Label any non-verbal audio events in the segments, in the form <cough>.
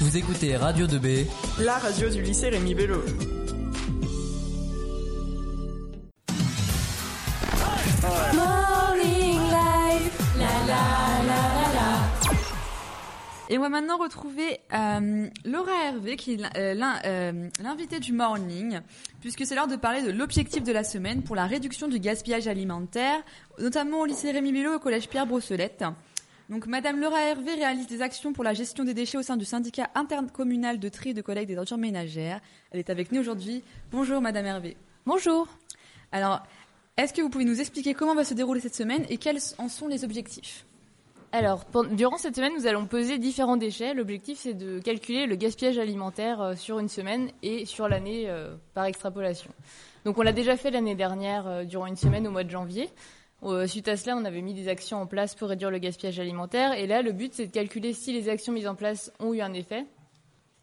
Vous écoutez Radio 2B, la radio du lycée Rémi Bello. Et on va maintenant retrouver euh, Laura Hervé, qui est euh, euh, l'invitée du morning, puisque c'est l'heure de parler de l'objectif de la semaine pour la réduction du gaspillage alimentaire, notamment au lycée Rémi Bello et au collège Pierre Brossolette. Donc, Madame Laura Hervé réalise des actions pour la gestion des déchets au sein du syndicat intercommunal de tri et de collecte des ordures ménagères. Elle est avec nous aujourd'hui. Bonjour, Madame Hervé. Bonjour. Alors, est-ce que vous pouvez nous expliquer comment va se dérouler cette semaine et quels en sont les objectifs? Alors, durant cette semaine, nous allons peser différents déchets. L'objectif, c'est de calculer le gaspillage alimentaire euh, sur une semaine et sur l'année euh, par extrapolation. Donc, on l'a déjà fait l'année dernière euh, durant une semaine au mois de janvier. Euh, suite à cela, on avait mis des actions en place pour réduire le gaspillage alimentaire. Et là, le but, c'est de calculer si les actions mises en place ont eu un effet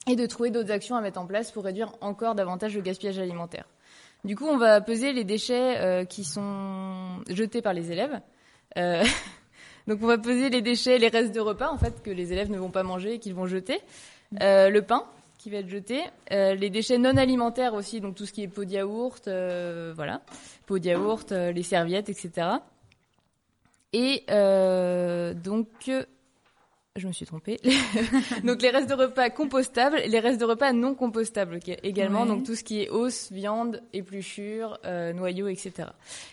et de trouver d'autres actions à mettre en place pour réduire encore davantage le gaspillage alimentaire. Du coup, on va peser les déchets euh, qui sont jetés par les élèves. Euh, <laughs> Donc on va peser les déchets, les restes de repas en fait que les élèves ne vont pas manger et qu'ils vont jeter, le pain qui va être jeté, les déchets non alimentaires aussi, donc tout ce qui est pot de yaourt, voilà, pot de yaourt, les serviettes, etc. Et euh, donc je me suis trompée. <laughs> donc les restes de repas compostables, et les restes de repas non compostables également, Ouais. donc tout ce qui est os, viande, épluchures, euh, noyaux, etc.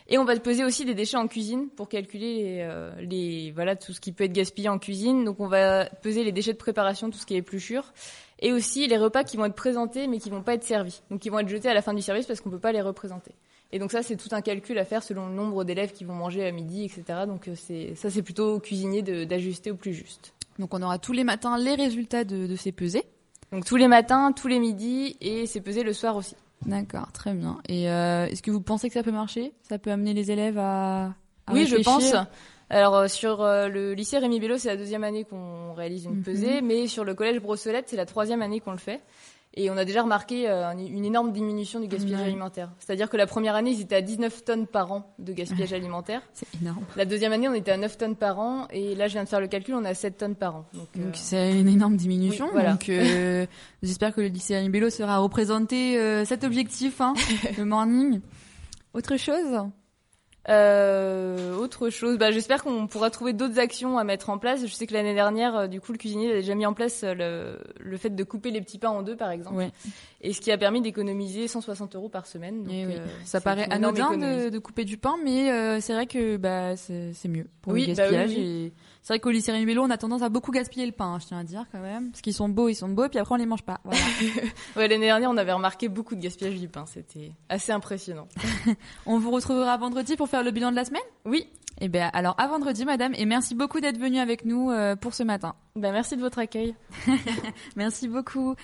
Et on va peser aussi des déchets en cuisine pour calculer les, euh, les voilà tout ce qui peut être gaspillé en cuisine. Donc on va peser les déchets de préparation, tout ce qui est épluchures, et aussi les repas qui vont être présentés mais qui vont pas être servis, donc qui vont être jetés à la fin du service parce qu'on peut pas les représenter. Et donc ça c'est tout un calcul à faire selon le nombre d'élèves qui vont manger à midi, etc. Donc euh, ça c'est plutôt au cuisinier d'ajuster au plus juste. Donc, on aura tous les matins les résultats de, de ces pesées. Donc tous les matins, tous les midis, et c'est pesé le soir aussi. D'accord, très bien. Et euh, est-ce que vous pensez que ça peut marcher? Ça peut amener les élèves à, à oui, je réfléchir? pense. Alors euh, sur euh, le lycée Rémi Bello, c'est la deuxième année qu'on réalise une Mhm. pesée, mais sur le collège Brossolette, c'est la troisième année qu'on le fait. Et on a déjà remarqué euh, un- une énorme diminution du gaspillage alimentaire. C'est-à-dire que la première année, ils étaient à 19 tonnes par an de gaspillage alimentaire. C'est énorme. La deuxième année, on était à 9 tonnes par an. Et là, je viens de faire le calcul, on est à 7 tonnes par an. Donc, euh, c'est une énorme diminution. Oui, voilà. Donc euh, <laughs> j'espère que le lycée Annie Bello sera représenté euh, cet objectif, hein, <laughs> le morning. Autre chose Euh, autre chose, bah, j'espère qu'on pourra trouver d'autres actions à mettre en place. Je sais que l'année dernière, euh, du coup, le cuisinier a déjà mis en place euh, le, le fait de couper les petits pains en deux, par exemple. Ouais. Et ce qui a permis d'économiser 160 euros par semaine. Donc, Eh oui. euh, Ça paraît anodin de, de couper du pain, mais euh, c'est vrai que bah, c'est mieux pour Oui, le bah gaspillage. oui. et C'est vrai qu'au lycée Bello, on a tendance à beaucoup gaspiller le pain, hein, je tiens à dire quand même. Parce qu'ils sont beaux, ils sont beaux, et puis après on les mange pas. Voilà. <laughs> Ouais, l'année dernière, on avait remarqué beaucoup de gaspillage du pain. C'était assez impressionnant. <laughs> on vous retrouvera vendredi pour faire le bilan de la semaine? Oui. Eh bien, alors à vendredi, madame, et merci beaucoup d'être venue avec nous euh, pour ce matin. Bah, merci de votre accueil. <laughs> Merci beaucoup.